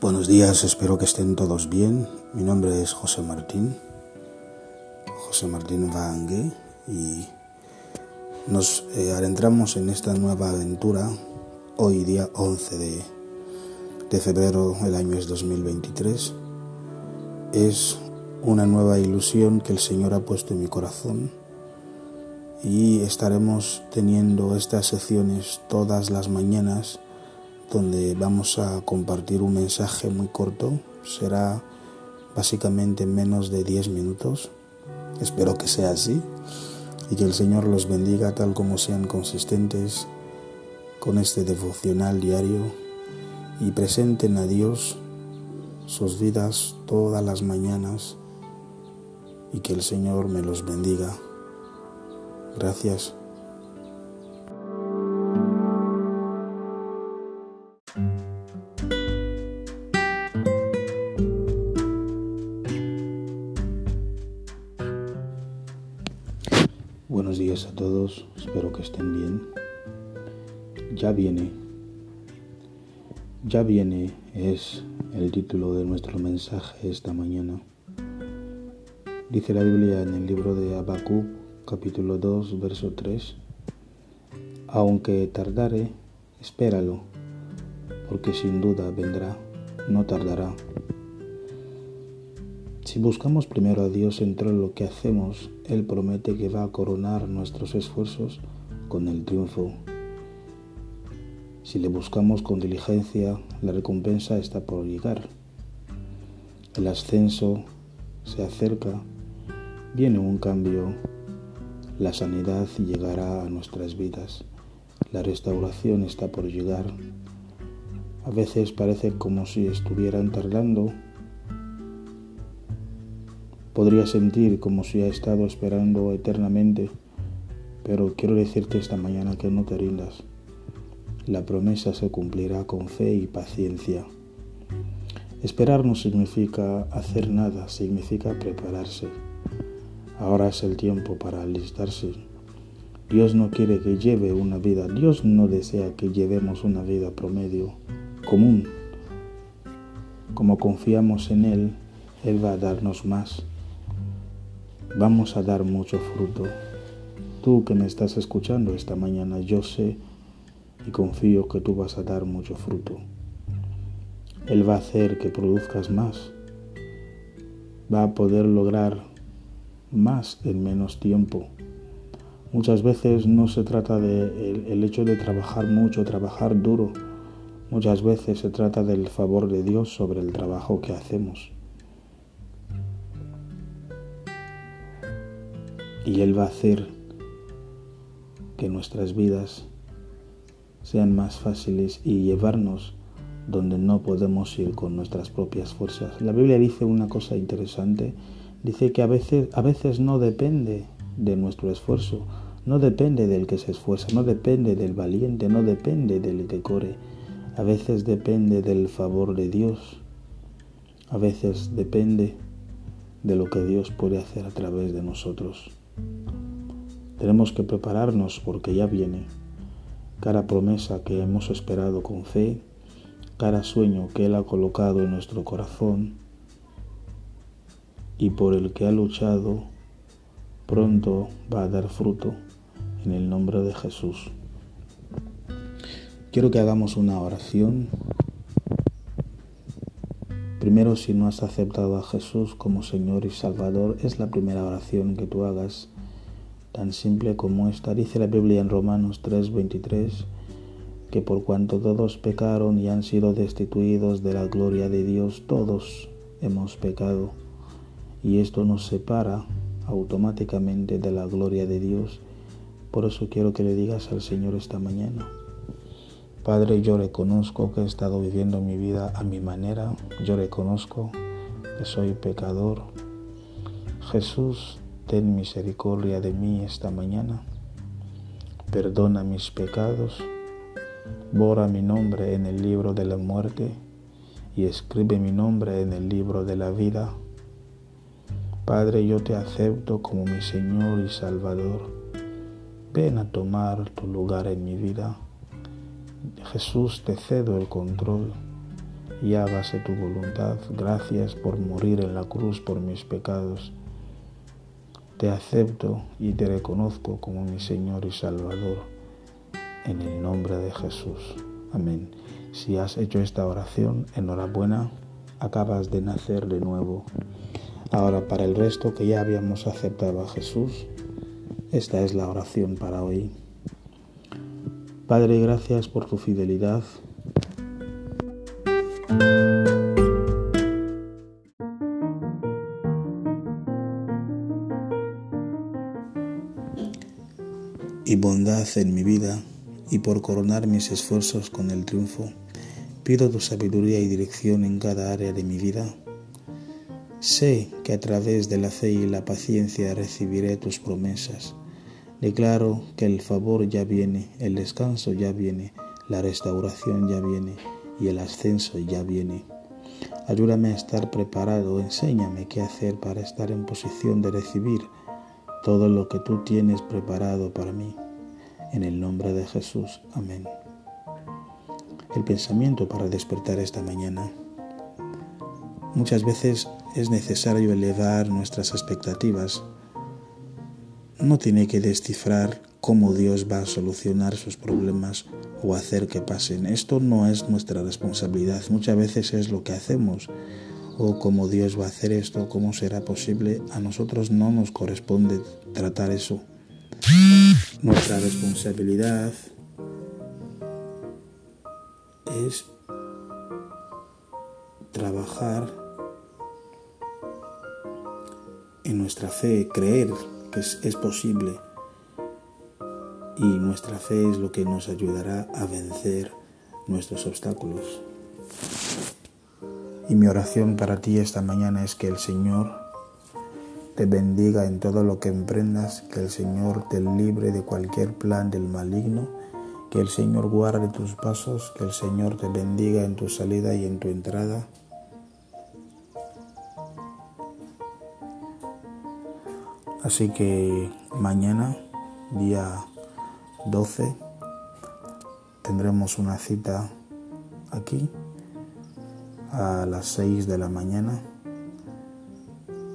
Buenos días, espero que estén todos bien. Mi nombre es José Martín, José Martín Vangue, y nos eh, adentramos en esta nueva aventura hoy día 11 de, febrero, el año es 2023. Es una nueva ilusión que el Señor ha puesto en mi corazón y estaremos teniendo estas secciones todas las mañanas donde vamos a compartir un mensaje muy corto. Será básicamente menos de 10 minutos. Espero que sea así y que el Señor los bendiga tal como sean consistentes con este devocional diario y presenten a Dios sus vidas todas las mañanas y que el Señor me los bendiga. Gracias. Días a todos, espero que estén bien. Ya viene, ya viene es el título de nuestro mensaje esta mañana. Dice la Biblia en el libro de Habacuc, capítulo 2, verso 3, aunque tardare, espéralo, porque sin duda vendrá, no tardará. Si buscamos primero a Dios en todo lo que hacemos, Él promete que va a coronar nuestros esfuerzos con el triunfo. Si le buscamos con diligencia, la recompensa está por llegar. El ascenso se acerca, viene un cambio, la sanidad llegará a nuestras vidas, la restauración está por llegar. A veces parece como si estuvieran tardando, Podría sentir como si ha estado esperando eternamente, pero quiero decirte esta mañana que no te rindas. La promesa se cumplirá con fe y paciencia. Esperar no significa hacer nada, significa prepararse. Ahora es el tiempo para alistarse. Dios no quiere que lleve una vida, Dios no desea que llevemos una vida promedio, común. Como confiamos en Él, Él va a darnos más vamos a dar mucho fruto. Tú que me estás escuchando esta mañana, yo sé y confío que tú vas a dar mucho fruto. Él va a hacer que produzcas más. Va a poder lograr más en menos tiempo. Muchas veces no se trata del el hecho de trabajar mucho, trabajar duro. Muchas veces se trata del favor de Dios sobre el trabajo que hacemos. Y Él va a hacer que nuestras vidas sean más fáciles y llevarnos donde no podemos ir con nuestras propias fuerzas. La Biblia dice una cosa interesante, dice que a veces, a veces no depende de nuestro esfuerzo, no depende del que se esfuerza, no depende del valiente, no depende del que corre, a veces depende del favor de Dios, a veces depende de lo que Dios puede hacer a través de nosotros. Tenemos que prepararnos porque ya viene cada promesa que hemos esperado con fe, cada sueño que Él ha colocado en nuestro corazón y por el que ha luchado, pronto va a dar fruto en el nombre de Jesús. Quiero que hagamos una oración. Primero, si no has aceptado a Jesús como Señor y Salvador, es la primera oración que tú hagas tan simple como esta. Dice la Biblia en Romanos 3:23 que por cuanto todos pecaron y han sido destituidos de la gloria de Dios, todos hemos pecado. Y esto nos separa automáticamente de la gloria de Dios. Por eso quiero que le digas al Señor esta mañana. Padre, yo reconozco que he estado viviendo mi vida a mi manera. Yo reconozco que soy pecador. Jesús, ten misericordia de mí esta mañana, perdona mis pecados, borra mi nombre en el libro de la muerte y escribe mi nombre en el libro de la vida. Padre, yo te acepto como mi Señor y Salvador. Ven a tomar tu lugar en mi vida. Jesús, te cedo el control. y hágase tu voluntad. Gracias por morir en la cruz por mis pecados. Te acepto y te reconozco como mi Señor y Salvador. En el nombre de Jesús. Amén. Si has hecho esta oración, enhorabuena, acabas de nacer de nuevo. Ahora para el resto que ya habíamos aceptado a Jesús, esta es la oración para hoy. Padre, gracias por tu fidelidad. y bondad en mi vida y por coronar mis esfuerzos con el triunfo, pido tu sabiduría y dirección en cada área de mi vida. Sé que a través de la fe y la paciencia recibiré tus promesas Declaro que el favor ya viene, el descanso ya viene, la restauración ya viene y el ascenso ya viene. Ayúdame a estar preparado, enséñame qué hacer para estar en posición de recibir todo lo que tú tienes preparado para mí. En el nombre de Jesús, amén. El pensamiento para despertar esta mañana. Muchas veces es necesario elevar nuestras expectativas no tiene que descifrar cómo Dios va a solucionar sus problemas o hacer que pasen. Esto no es nuestra responsabilidad. Muchas veces es lo que hacemos o cómo Dios va a hacer esto, cómo será posible. A nosotros no nos corresponde tratar eso. Nuestra responsabilidad es trabajar en nuestra fe, creer que es, posible y nuestra fe es lo que nos ayudará a vencer nuestros obstáculos. Y mi oración para ti esta mañana es que el Señor te bendiga en todo lo que emprendas, que el Señor te libre de cualquier plan del maligno, que el Señor guarde tus pasos, que el Señor te bendiga en tu salida y en tu entrada Así que mañana, día 12, tendremos una cita aquí a las 6 de la mañana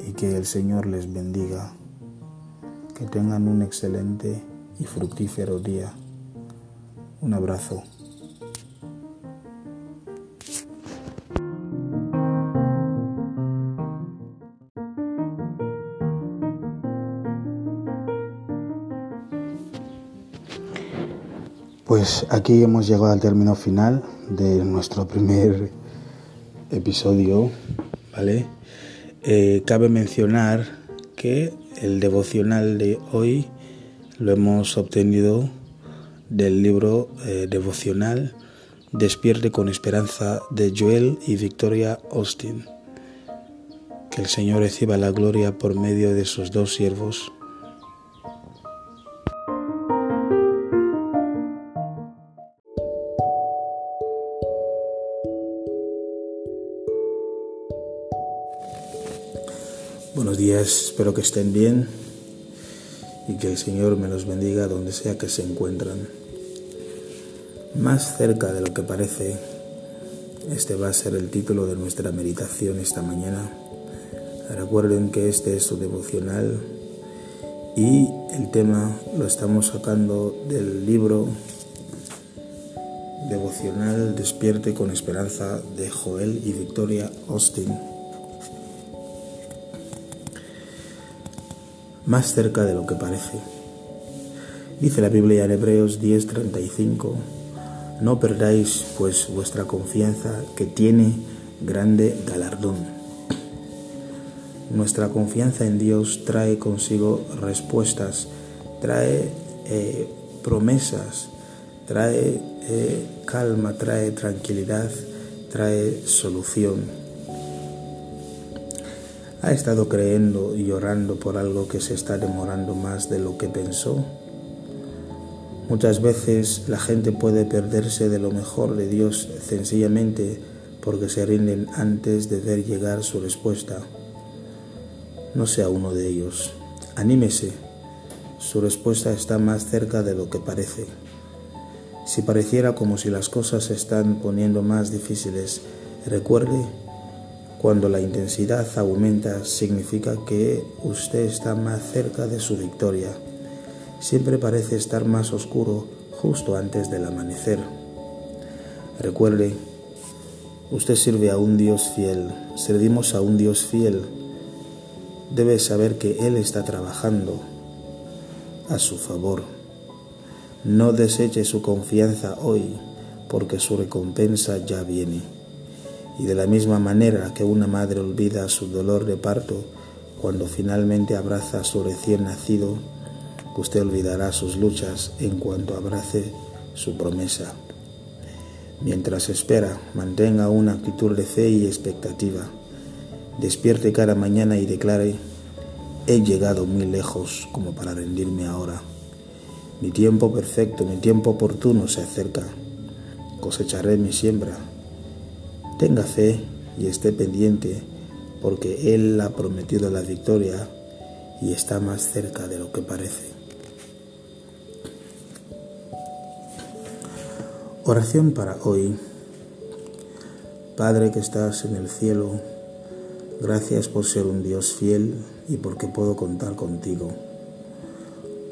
y que el Señor les bendiga, que tengan un excelente y fructífero día. Un abrazo. Pues aquí hemos llegado al término final de nuestro primer episodio, ¿vale? Eh, cabe mencionar que el devocional de hoy lo hemos obtenido del libro eh, devocional Despierte con esperanza de Joel y Victoria Austin. Que el Señor reciba la gloria por medio de sus dos siervos. Buenos días, espero que estén bien y que el Señor me los bendiga donde sea que se encuentran. Más cerca de lo que parece, este va a ser el título de nuestra meditación esta mañana. Recuerden que este es su devocional y el tema lo estamos sacando del libro devocional Despierte con Esperanza de Joel y Victoria Austin. Más cerca de lo que parece. Dice la Biblia en Hebreos 10:35, no perdáis pues vuestra confianza que tiene grande galardón. Nuestra confianza en Dios trae consigo respuestas, trae eh, promesas, trae eh, calma, trae tranquilidad, trae solución ha estado creyendo y llorando por algo que se está demorando más de lo que pensó. Muchas veces la gente puede perderse de lo mejor de Dios sencillamente porque se rinden antes de ver llegar su respuesta. No sea uno de ellos. Anímese. Su respuesta está más cerca de lo que parece. Si pareciera como si las cosas se están poniendo más difíciles, Recuerde, cuando la intensidad aumenta significa que usted está más cerca de su victoria. Siempre parece estar más oscuro justo antes del amanecer. Recuerde, usted sirve a un Dios fiel, servimos a un Dios fiel. Debe saber que Él está trabajando a su favor. No deseche su confianza hoy, porque su recompensa ya viene. Y de la misma manera que una madre olvida su dolor de parto cuando finalmente abraza a su recién nacido, usted olvidará sus luchas en cuanto abrace su promesa. Mientras espera, mantenga una actitud de fe y expectativa. Despierte cada mañana y declare, he llegado muy lejos como para rendirme ahora. Mi tiempo perfecto, mi tiempo oportuno se acerca. Cosecharé mi siembra Tenga fe y esté pendiente porque Él ha prometido la victoria y está más cerca de lo que parece. Oración para hoy. Padre que estás en el cielo, gracias por ser un Dios fiel y porque puedo contar contigo.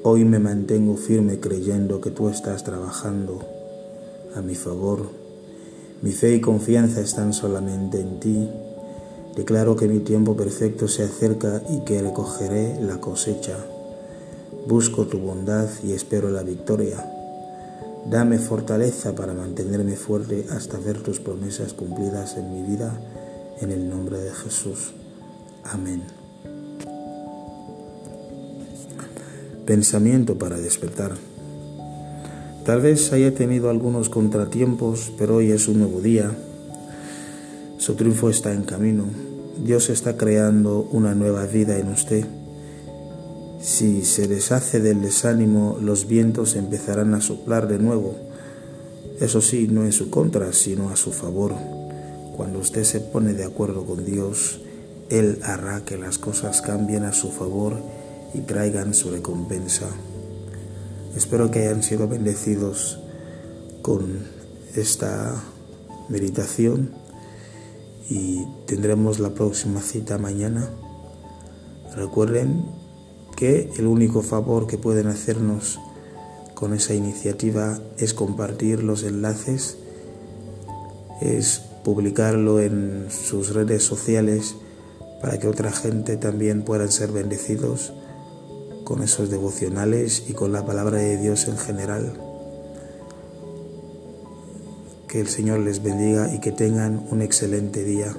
Hoy me mantengo firme creyendo que tú estás trabajando a mi favor mi fe y confianza están solamente en ti. Declaro que mi tiempo perfecto se acerca y que recogeré la cosecha. Busco tu bondad y espero la victoria. Dame fortaleza para mantenerme fuerte hasta ver tus promesas cumplidas en mi vida, en el nombre de Jesús. Amén. Pensamiento para despertar. Tal vez haya tenido algunos contratiempos, pero hoy es un nuevo día. Su triunfo está en camino. Dios está creando una nueva vida en usted. Si se deshace del desánimo, los vientos empezarán a soplar de nuevo. Eso sí, no en su contra, sino a su favor. Cuando usted se pone de acuerdo con Dios, Él hará que las cosas cambien a su favor y traigan su recompensa. Espero que hayan sido bendecidos con esta meditación y tendremos la próxima cita mañana. Recuerden que el único favor que pueden hacernos con esa iniciativa es compartir los enlaces, es publicarlo en sus redes sociales para que otra gente también pueda ser bendecidos con esos devocionales y con la palabra de Dios en general. Que el Señor les bendiga y que tengan un excelente día.